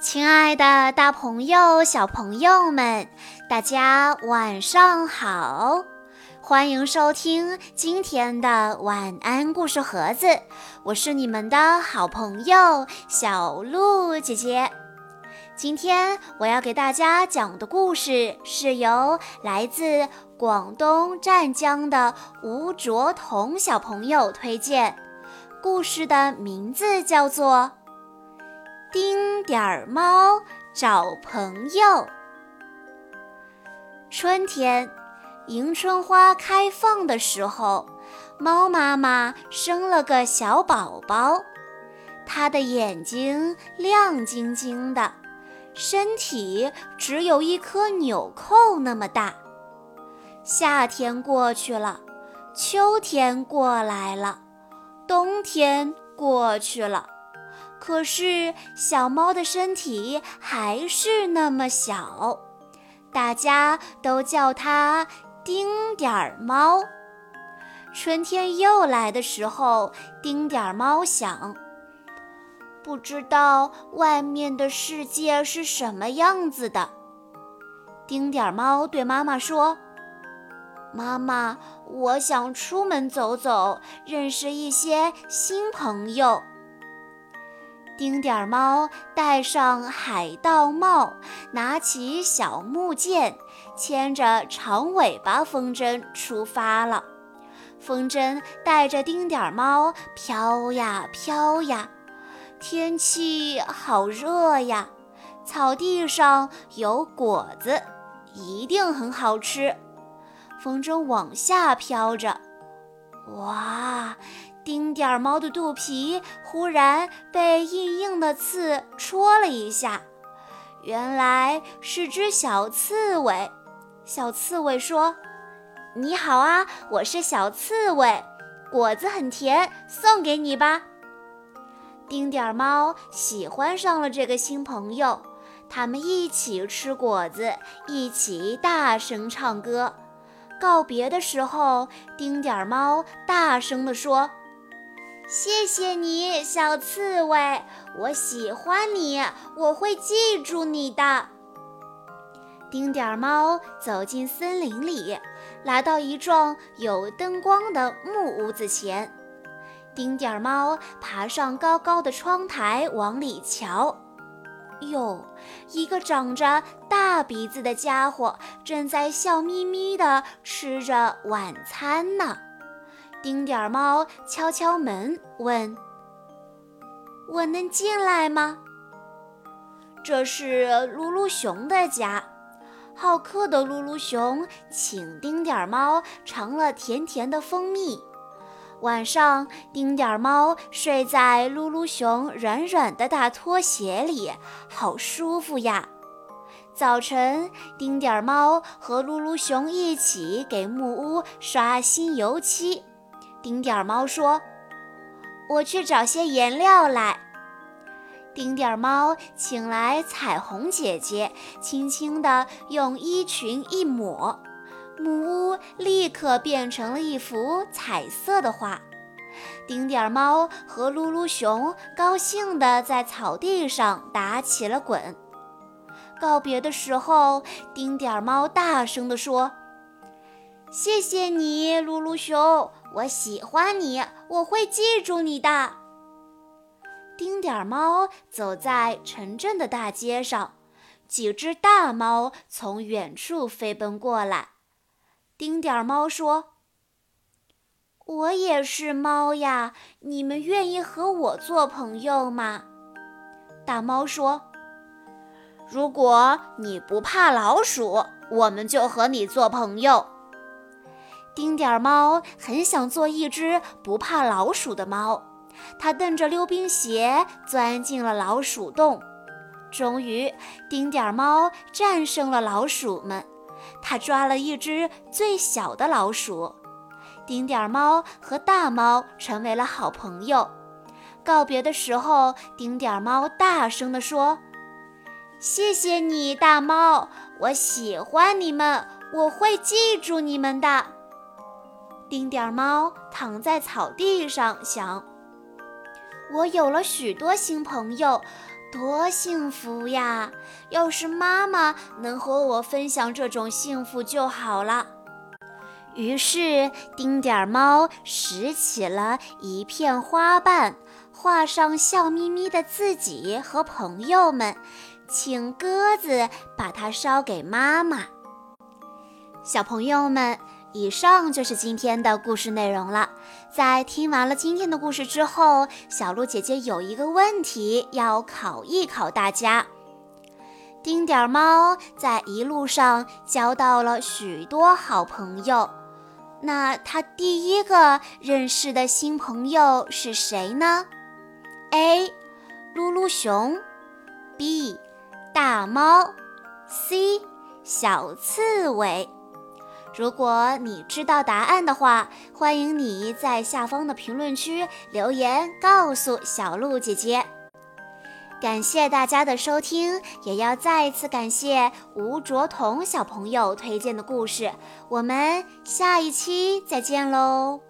亲爱的，大朋友、小朋友们，大家晚上好！欢迎收听今天的晚安故事盒子，我是你们的好朋友小鹿姐姐。今天我要给大家讲的故事是由来自广东湛江的吴卓彤小朋友推荐，故事的名字叫做。丁点儿猫找朋友。春天，迎春花开放的时候，猫妈妈生了个小宝宝。它的眼睛亮晶晶的，身体只有一颗纽扣那么大。夏天过去了，秋天过来了，冬天过去了。可是小猫的身体还是那么小，大家都叫它丁点儿猫。春天又来的时候，丁点儿猫想：不知道外面的世界是什么样子的。丁点儿猫对妈妈说：“妈妈，我想出门走走，认识一些新朋友。”丁点儿猫戴上海盗帽，拿起小木剑，牵着长尾巴风筝出发了。风筝带着丁点儿猫飘呀飘呀，天气好热呀，草地上有果子，一定很好吃。风筝往下飘着，哇！丁点儿猫的肚皮忽然被硬硬的刺戳了一下，原来是只小刺猬。小刺猬说：“你好啊，我是小刺猬，果子很甜，送给你吧。”丁点儿猫喜欢上了这个新朋友，他们一起吃果子，一起大声唱歌。告别的时候，丁点儿猫大声地说。谢谢你，小刺猬，我喜欢你，我会记住你的。丁点儿猫走进森林里，来到一幢有灯光的木屋子前。丁点儿猫爬上高高的窗台，往里瞧。哟，一个长着大鼻子的家伙正在笑眯眯地吃着晚餐呢。丁点儿猫敲敲门，问：“我能进来吗？”这是噜噜熊的家。好客的噜噜熊请丁点儿猫尝了甜甜的蜂蜜。晚上，丁点儿猫睡在噜噜熊软软的大拖鞋里，好舒服呀。早晨，丁点儿猫和噜噜熊一起给木屋刷新油漆。丁点儿猫说：“我去找些颜料来。”丁点儿猫请来彩虹姐姐，轻轻地用衣裙一抹，木屋立刻变成了一幅彩色的画。丁点儿猫和噜噜熊高兴地在草地上打起了滚。告别的时候，丁点儿猫大声地说：“谢谢你，噜噜熊。”我喜欢你，我会记住你的。丁点儿猫走在城镇的大街上，几只大猫从远处飞奔过来。丁点儿猫说：“我也是猫呀，你们愿意和我做朋友吗？”大猫说：“如果你不怕老鼠，我们就和你做朋友。”丁点儿猫很想做一只不怕老鼠的猫，它蹬着溜冰鞋钻进了老鼠洞。终于，丁点儿猫战胜了老鼠们，它抓了一只最小的老鼠。丁点儿猫和大猫成为了好朋友。告别的时候，丁点儿猫大声地说：“谢谢你，大猫，我喜欢你们，我会记住你们的。”丁点儿猫躺在草地上想：“我有了许多新朋友，多幸福呀！要是妈妈能和我分享这种幸福就好了。于是，丁点儿猫拾起了一片花瓣，画上笑眯眯的自己和朋友们，请鸽子把它烧给妈妈。小朋友们。以上就是今天的故事内容了。在听完了今天的故事之后，小鹿姐姐有一个问题要考一考大家：丁点儿猫在一路上交到了许多好朋友，那它第一个认识的新朋友是谁呢？A. 噜噜熊 B. 大猫 C. 小刺猬。如果你知道答案的话，欢迎你在下方的评论区留言告诉小鹿姐姐。感谢大家的收听，也要再次感谢吴卓彤小朋友推荐的故事。我们下一期再见喽！